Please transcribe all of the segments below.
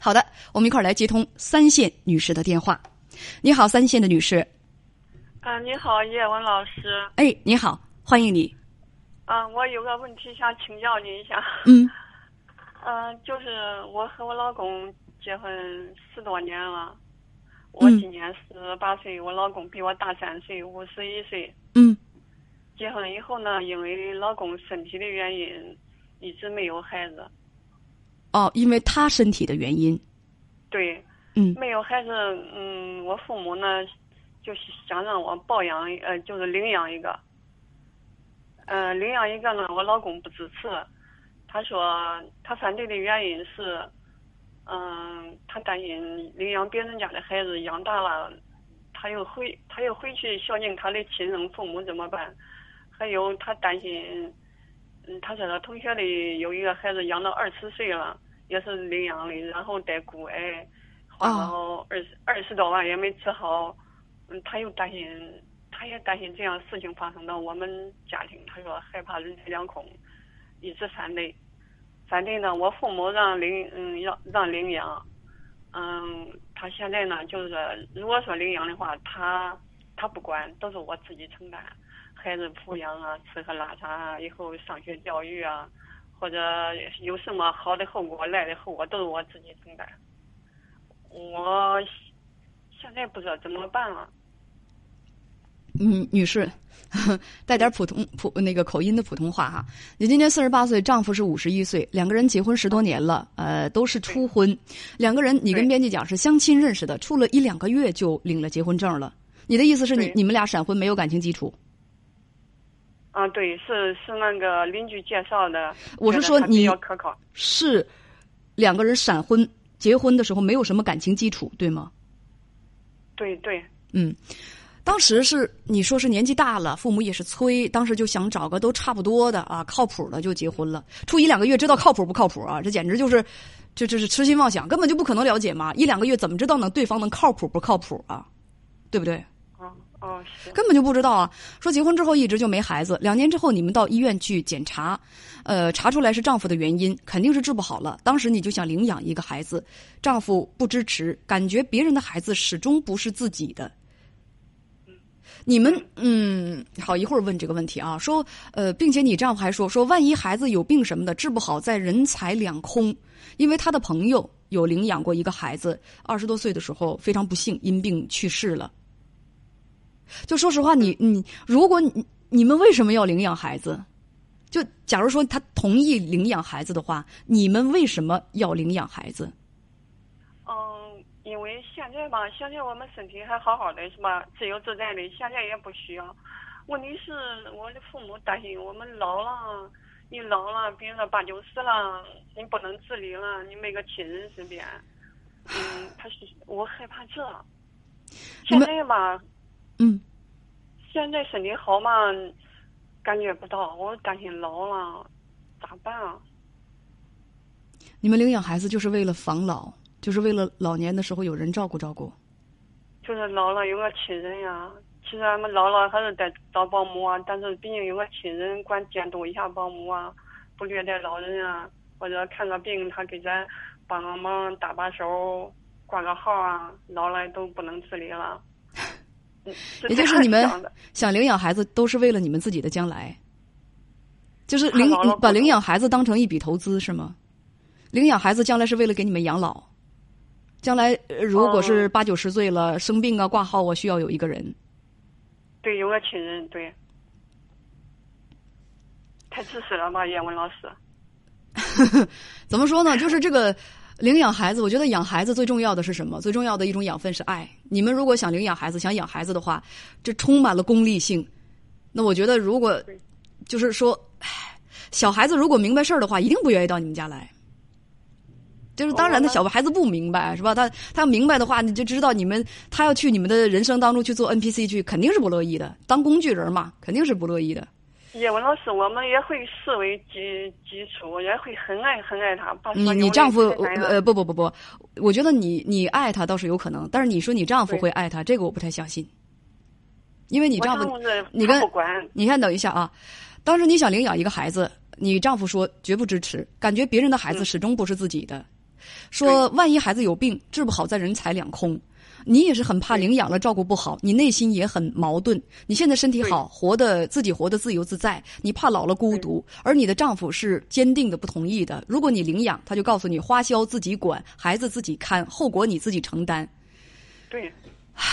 好的，我们一块儿来接通三线女士的电话。你好，三线的女士。啊，你好，叶文老师。哎，你好，欢迎你。啊，我有个问题想请教你一下。嗯。嗯，就是我和我老公结婚十多年了，我今年十八岁，我老公比我大三岁，五十一岁。嗯。结婚以后呢，因为老公身体的原因，一直没有孩子。哦，因为他身体的原因。对。嗯。没有孩子，嗯，我父母呢，就是想让我抱养，呃，就是领养一个。呃，领养一个呢，我老公不支持。他说他反对的原因是，嗯，他担心领养别人家的孩子养大了，他又回他又回去孝敬他的亲生父母怎么办？还有他担心。嗯，他说他同学里有一个孩子养到二十岁了，也是领养的，然后得骨癌，花了二十二十多万也没治好。嗯，他又担心，他也担心这样事情发生到我们家庭。他说害怕人财两空，一直反对。反对呢，我父母让领嗯让让领养，嗯，他现在呢就是说，如果说领养的话，他他不管，都是我自己承担。孩子抚养啊，吃喝拉撒啊，以后上学教育啊，或者有什么好的后果、赖的后果，都是我自己承担。我现在不知道怎么办了。嗯，女士，带点普通普那个口音的普通话哈。你今年四十八岁，丈夫是五十一岁，两个人结婚十多年了，呃，都是初婚。两个人，你跟编辑讲是相亲认识的，处了一两个月就领了结婚证了。你的意思是你你们俩闪婚，没有感情基础？啊，对，是是那个邻居介绍的。我是说你可靠是两个人闪婚，结婚的时候没有什么感情基础，对吗？对对。嗯，当时是你说是年纪大了，父母也是催，当时就想找个都差不多的啊，靠谱的就结婚了。处一两个月知道靠谱不靠谱啊？这简直就是，这这是痴心妄想，根本就不可能了解嘛！一两个月怎么知道能对方能靠谱不靠谱啊？对不对？哦，根本就不知道啊！说结婚之后一直就没孩子，两年之后你们到医院去检查，呃，查出来是丈夫的原因，肯定是治不好了。当时你就想领养一个孩子，丈夫不支持，感觉别人的孩子始终不是自己的。你们嗯，好一会儿问这个问题啊，说呃，并且你丈夫还说说，万一孩子有病什么的治不好，在人财两空，因为他的朋友有领养过一个孩子，二十多岁的时候非常不幸因病去世了。就说实话，你你，如果你你们为什么要领养孩子？就假如说他同意领养孩子的话，你们为什么要领养孩子？嗯，因为现在吧，现在我们身体还好好的，是吧？自由自在的，现在也不需要。问题是我的父母担心我们老了，你老了，比如说八九十了，你不能自理了，你没个亲人身边。嗯，他是我害怕这。现在吧。嗯，现在身体好嘛，感觉不到。我担心老了，咋办啊？你们领养孩子就是为了防老，就是为了老年的时候有人照顾照顾。就是老了有个亲人呀。其实俺们老了还是得找保姆啊，但是毕竟有个亲人管监督一下保姆啊，不虐待老人啊，或者看个病他给咱帮个忙搭把手挂个号啊，老了都不能自理了。也就是你们想领养孩子，都是为了你们自己的将来，就是领把领养孩子当成一笔投资是吗？领养孩子将来是为了给你们养老，将来如果是八九十岁了生病啊挂号啊需要有一个人，对，有个亲人，对，太自私了吧，叶文老师。怎么说呢？就是这个。领养孩子，我觉得养孩子最重要的是什么？最重要的一种养分是爱。你们如果想领养孩子，想养孩子的话，这充满了功利性。那我觉得，如果就是说，小孩子如果明白事儿的话，一定不愿意到你们家来。就是当然，他小孩子不明白是吧？他他要明白的话，你就知道你们他要去你们的人生当中去做 NPC 去，肯定是不乐意的。当工具人嘛，肯定是不乐意的。叶文老师，我们也会视为基基础，也会很爱很爱他。你你丈夫呃不不不不，我觉得你你爱他倒是有可能，但是你说你丈夫会爱他，这个我不太相信。因为你丈夫，你跟你看等一下啊，当时你想领养一个孩子，你丈夫说绝不支持，感觉别人的孩子始终不是自己的。说万一孩子有病治不好，再人财两空。你也是很怕领养了照顾不好，你内心也很矛盾。你现在身体好，活的自己活得自由自在，你怕老了孤独，而你的丈夫是坚定的不同意的。如果你领养，他就告诉你花销自己管，孩子自己看，后果你自己承担。对，唉，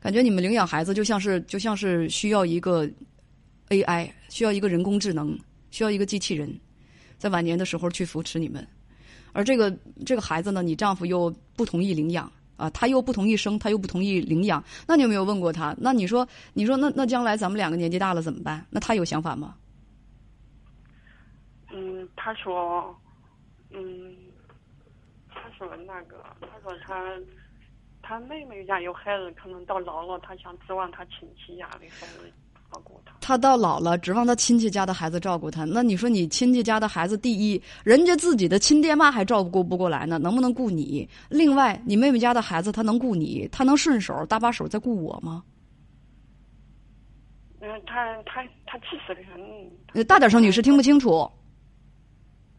感觉你们领养孩子就像是就像是需要一个 AI，需要一个人工智能，需要一个机器人，在晚年的时候去扶持你们。而这个这个孩子呢，你丈夫又不同意领养。啊，他又不同意生，他又不同意领养，那你有没有问过他？那你说，你说，那那将来咱们两个年纪大了怎么办？那他有想法吗？嗯，他说，嗯，他说那个，他说他，他妹妹家有孩子，可能到老了，他想指望他亲戚家的孩子。照顾他，他到老了指望他亲戚家的孩子照顾他。那你说你亲戚家的孩子第一，人家自己的亲爹妈还照顾不过来呢，能不能顾你？另外，你妹妹家的孩子他能顾你，他能顺手搭把手再顾我吗？嗯，他他他气死的很。大点声，女士听不清楚。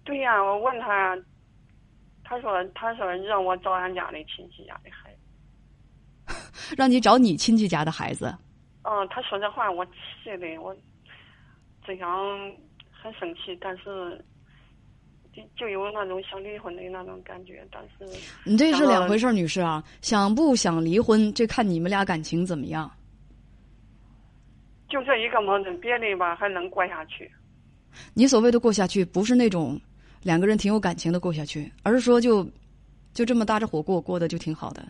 对呀，我问他，他说他说让我找俺家的亲戚家的孩子，让你找你亲戚家的孩子。嗯，他说这话我气的我，真想很生气，但是就就有那种想离婚的那种感觉，但是你这是两回事，女士啊，想不想离婚，这看你们俩感情怎么样。就这一个矛盾，别的吧还能过下去。你所谓的过下去，不是那种两个人挺有感情的过下去，而是说就就这么搭着火过，过得就挺好的。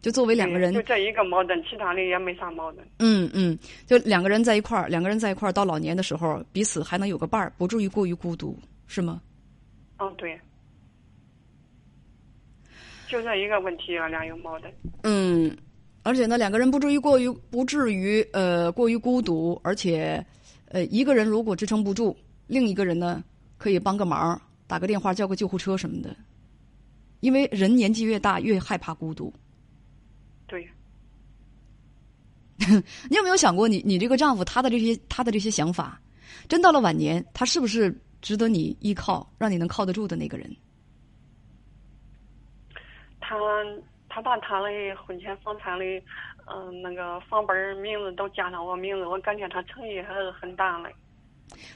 就作为两个人，就这一个矛盾，其他的也没啥矛盾。嗯嗯，就两个人在一块儿，两个人在一块儿，到老年的时候，彼此还能有个伴儿，不至于过于孤独，是吗？嗯，对。就这一个问题，啊俩有矛盾。嗯，而且呢，两个人不至于过于不至于呃过于孤独，而且呃一个人如果支撑不住，另一个人呢可以帮个忙，打个电话叫个救护车什么的。因为人年纪越大，越害怕孤独。对，你有没有想过，你你这个丈夫他的这些他的这些想法，真到了晚年，他是不是值得你依靠，让你能靠得住的那个人？他他把他的婚前房产的嗯那个房本名字都加上我名字，我感觉他诚意还是很大的。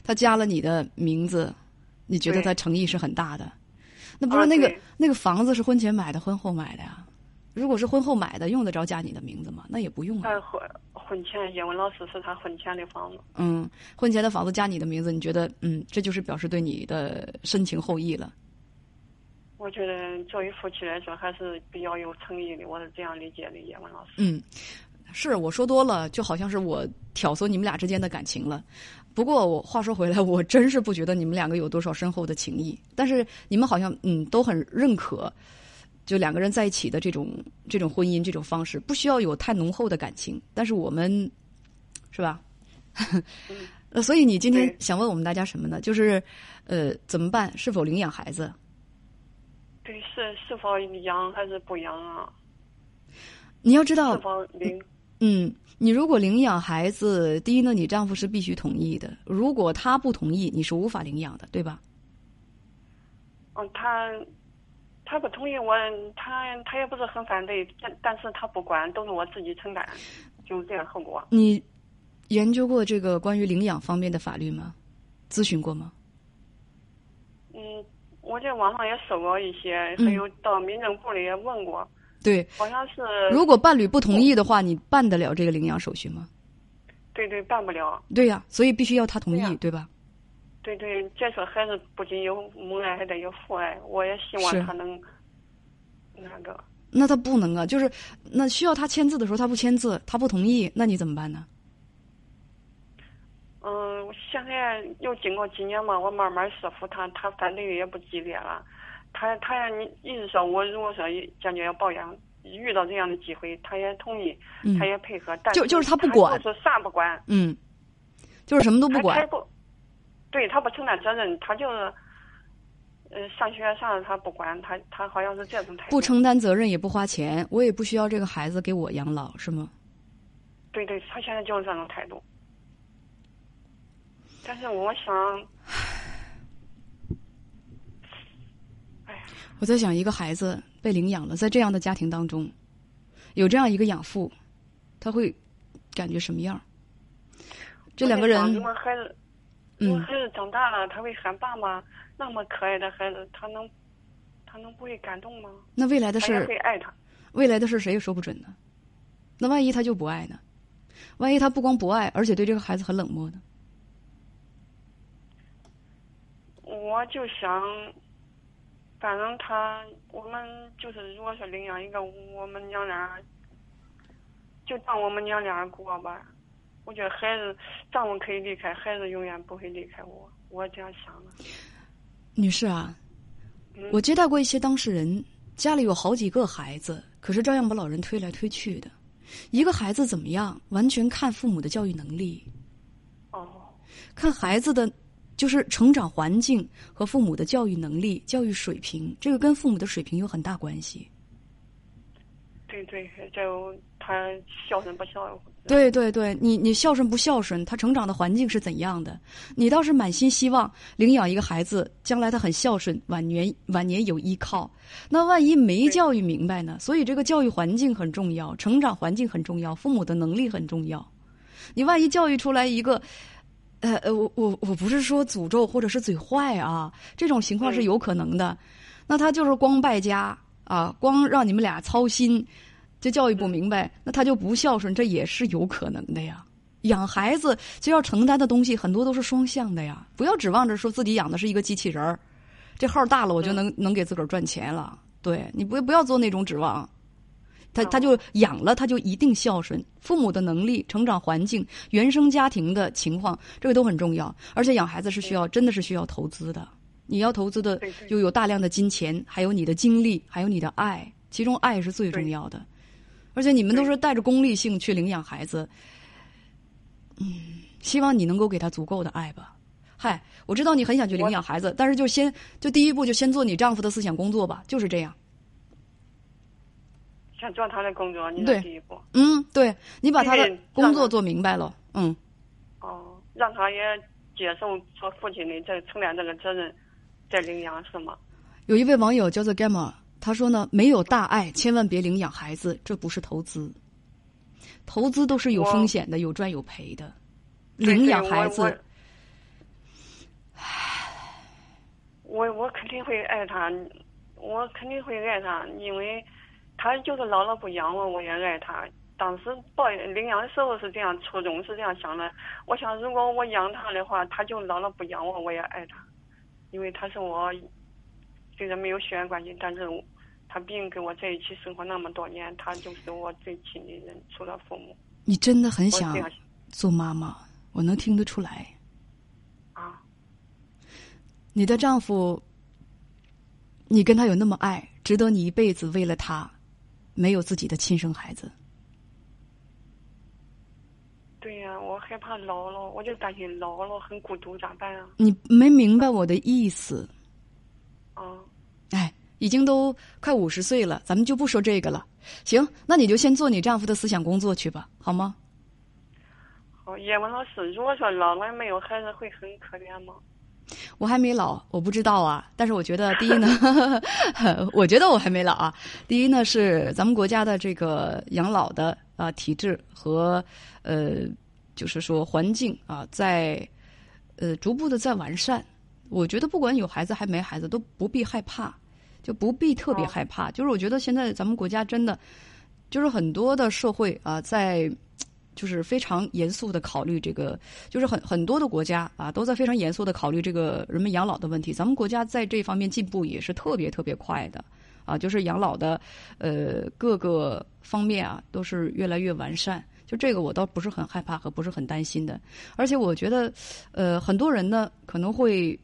他加了你的名字，你觉得他诚意是很大的？那不是那个那个房子是婚前买的，婚后买的呀？如果是婚后买的，用得着加你的名字吗？那也不用啊。婚婚前叶文老师是他婚前的房子。嗯，婚前的房子加你的名字，你觉得嗯，这就是表示对你的深情厚谊了。我觉得作为夫妻来说，还是比较有诚意的，我是这样理解的，叶文老师。嗯，是我说多了，就好像是我挑唆你们俩之间的感情了。不过我话说回来，我真是不觉得你们两个有多少深厚的情谊，但是你们好像嗯都很认可。就两个人在一起的这种这种婚姻这种方式，不需要有太浓厚的感情，但是我们，是吧？呃，所以你今天想问我们大家什么呢？就是，呃，怎么办？是否领养孩子？对，是是否养还是不养啊？你要知道，是否领？嗯，你如果领养孩子，第一呢，你丈夫是必须同意的。如果他不同意，你是无法领养的，对吧？嗯，他。他不同意我，他他也不是很反对，但但是他不管，都是我自己承担，就是这样后果。你研究过这个关于领养方面的法律吗？咨询过吗？嗯，我在网上也搜过一些，还有到民政部里也问过。对，好像是。如果伴侣不同意的话，你办得了这个领养手续吗？对对，办不了。对呀，所以必须要他同意，对吧？对对，再说孩子不仅有母爱，还得有父爱。我也希望他能那个。那他不能啊，就是那需要他签字的时候，他不签字，他不同意，那你怎么办呢？嗯，现在又经过几年嘛，我慢慢说服他，他反对的也不激烈了。他他你意思说，我如果说坚决要抱养，遇到这样的机会，他也同意，他也配合。但就就是他不管，就是啥不管。嗯，就是什么都不管。对他不承担责任，他就是，呃，上学啥的他不管，他他好像是这种态度。不承担责任也不花钱，我也不需要这个孩子给我养老，是吗？对对，他现在就是这种态度。但是我想，哎呀，我在想，一个孩子被领养了，在这样的家庭当中，有这样一个养父，他会感觉什么样？这两个人，如果孩子，如果孩子长大了，他会喊爸妈。那么可爱的孩子，他能，他能不会感动吗？那未来的事会爱他。未来的事谁也说不准呢。那万一他就不爱呢？万一他不光不爱，而且对这个孩子很冷漠呢？我就想，反正他，我们就是如果说领养一个，我们娘俩就当我们娘俩过吧。我觉得孩子，丈夫可以离开，孩子永远不会离开我。我这样想的。女士啊，我接待过一些当事人，家里有好几个孩子，可是照样把老人推来推去的。一个孩子怎么样，完全看父母的教育能力。哦，看孩子的就是成长环境和父母的教育能力、教育水平，这个跟父母的水平有很大关系。对对，就他孝顺不孝顺。对对对，你你孝顺不孝顺，他成长的环境是怎样的？你倒是满心希望领养一个孩子，将来他很孝顺，晚年晚年有依靠。那万一没教育明白呢？所以这个教育环境很重要，成长环境很重要，父母的能力很重要。你万一教育出来一个，呃呃，我我我不是说诅咒或者是嘴坏啊，这种情况是有可能的。那他就是光败家啊，光让你们俩操心。这教育不明白，那他就不孝顺，这也是有可能的呀。养孩子就要承担的东西很多都是双向的呀，不要指望着说自己养的是一个机器人儿，这号大了我就能能给自个儿赚钱了。对你不不要做那种指望，他他就养了他就一定孝顺，父母的能力、成长环境、原生家庭的情况，这个都很重要。而且养孩子是需要真的是需要投资的，你要投资的又有大量的金钱，还有你的精力，还有你的爱，其中爱是最重要的。而且你们都是带着功利性去领养孩子，嗯，希望你能够给他足够的爱吧。嗨，我知道你很想去领养孩子，但是就先就第一步就先做你丈夫的思想工作吧，就是这样。想做他的工作，你的第一步。嗯，对，你把他的工作做明白了，嗯。哦，让他也接受做父亲的这承担这个责任，再领养是吗？有一位网友叫做 Gamma。他说呢，没有大爱，千万别领养孩子，这不是投资。投资都是有风险的，有赚有赔的。领养孩子，唉，我我肯定会爱他，我肯定会爱他，因为他就是老了不养我，我也爱他。当时抱领养的时候是这样，初衷是这样想的。我想，如果我养他的话，他就老了不养我，我也爱他，因为他是我虽然没有血缘关系，但是。他毕竟跟我在一起生活那么多年，他就是我最亲的人，除了父母。你真的很想做妈妈，我能听得出来。啊，你的丈夫，你跟他有那么爱，值得你一辈子为了他，没有自己的亲生孩子。对呀，我害怕老了，我就担心老了很孤独，咋办啊？你没明白我的意思。啊。哎。已经都快五十岁了，咱们就不说这个了。行，那你就先做你丈夫的思想工作去吧，好吗？好，叶文老师，如果说老了没有孩子，会很可怜吗？我还没老，我不知道啊。但是我觉得，第一呢，我觉得我还没老啊。第一呢，是咱们国家的这个养老的啊体制和呃，就是说环境啊，在呃逐步的在完善。我觉得不管有孩子还没孩子，都不必害怕。就不必特别害怕，就是我觉得现在咱们国家真的，就是很多的社会啊，在就是非常严肃的考虑这个，就是很很多的国家啊，都在非常严肃的考虑这个人们养老的问题。咱们国家在这方面进步也是特别特别快的啊，就是养老的呃各个方面啊，都是越来越完善。就这个我倒不是很害怕和不是很担心的，而且我觉得呃很多人呢可能会。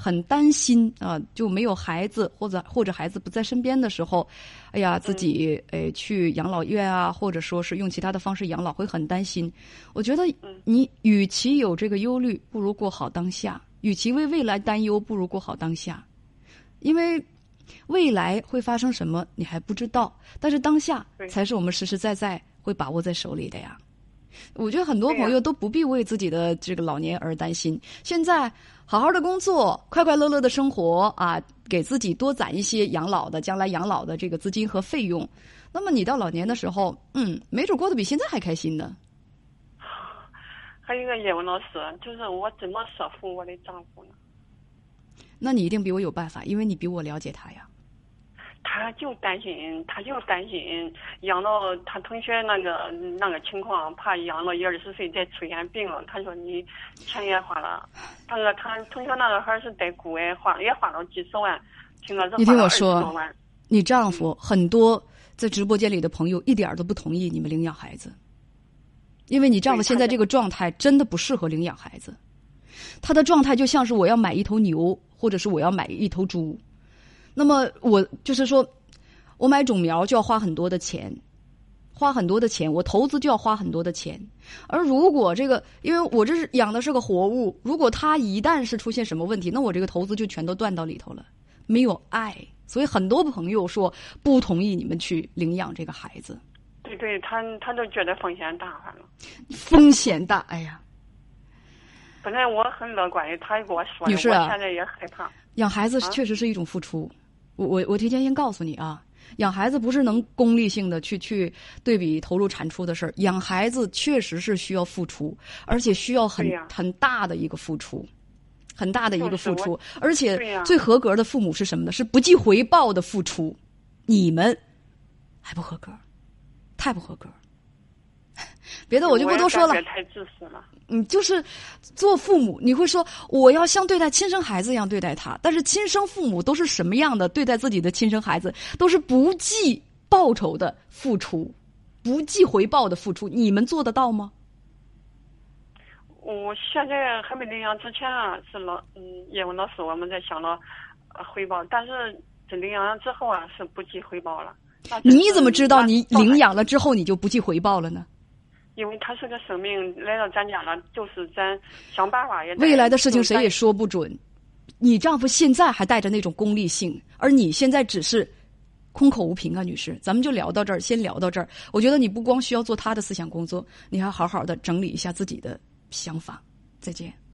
很担心啊，就没有孩子或者或者孩子不在身边的时候，哎呀，自己诶去养老院啊，或者说是用其他的方式养老，会很担心。我觉得你与其有这个忧虑，不如过好当下；与其为未来担忧，不如过好当下。因为未来会发生什么你还不知道，但是当下才是我们实实在在会把握在手里的呀。我觉得很多朋友都不必为自己的这个老年而担心。现在好好的工作，快快乐乐的生活啊，给自己多攒一些养老的、将来养老的这个资金和费用。那么你到老年的时候，嗯，没准过得比现在还开心呢。还有一个叶文老师，就是我怎么说服我的丈夫呢？那你一定比我有办法，因为你比我了解他呀。他就担心，他就担心养到他同学那个那个情况，怕养到一二十岁再出现病了。他说你钱也花了，他说他同学那个孩是带姑哎，花也花了几十万，听说你听我说，你丈夫很多在直播间里的朋友一点都不同意你们领养孩子，因为你丈夫现在这个状态真的不适合领养孩子，他的状态就像是我要买一头牛，或者是我要买一头猪。那么我就是说，我买种苗就要花很多的钱，花很多的钱，我投资就要花很多的钱。而如果这个，因为我这是养的是个活物，如果它一旦是出现什么问题，那我这个投资就全都断到里头了，没有爱。所以很多朋友说不同意你们去领养这个孩子。对对，他他都觉得风险大，反正风险大，哎呀。本来我很乐观的，他也跟我说，女士啊，现在也害怕。养孩子确实是一种付出。我我我提前先告诉你啊，养孩子不是能功利性的去去对比投入产出的事儿，养孩子确实是需要付出，而且需要很很大的一个付出，很大的一个付出，而且最合格的父母是什么呢？是不计回报的付出，你们还不合格，太不合格。别的我就不多说了。太自私了。嗯，就是做父母，你会说我要像对待亲生孩子一样对待他，但是亲生父母都是什么样的对待自己的亲生孩子？都是不计报酬的付出，不计回报的付出。你们做得到吗？我现在还没领养之前啊，是老嗯叶问老师我们在想着回报，但是这领养了之后啊，是不计回报了。你怎么知道你领养了之后你就不计回报了呢？因为他是个生命来到咱家了，就是咱想办法也。未来的事情谁也说不准。你丈夫现在还带着那种功利性，而你现在只是空口无凭啊，女士。咱们就聊到这儿，先聊到这儿。我觉得你不光需要做他的思想工作，你还好好的整理一下自己的想法。再见。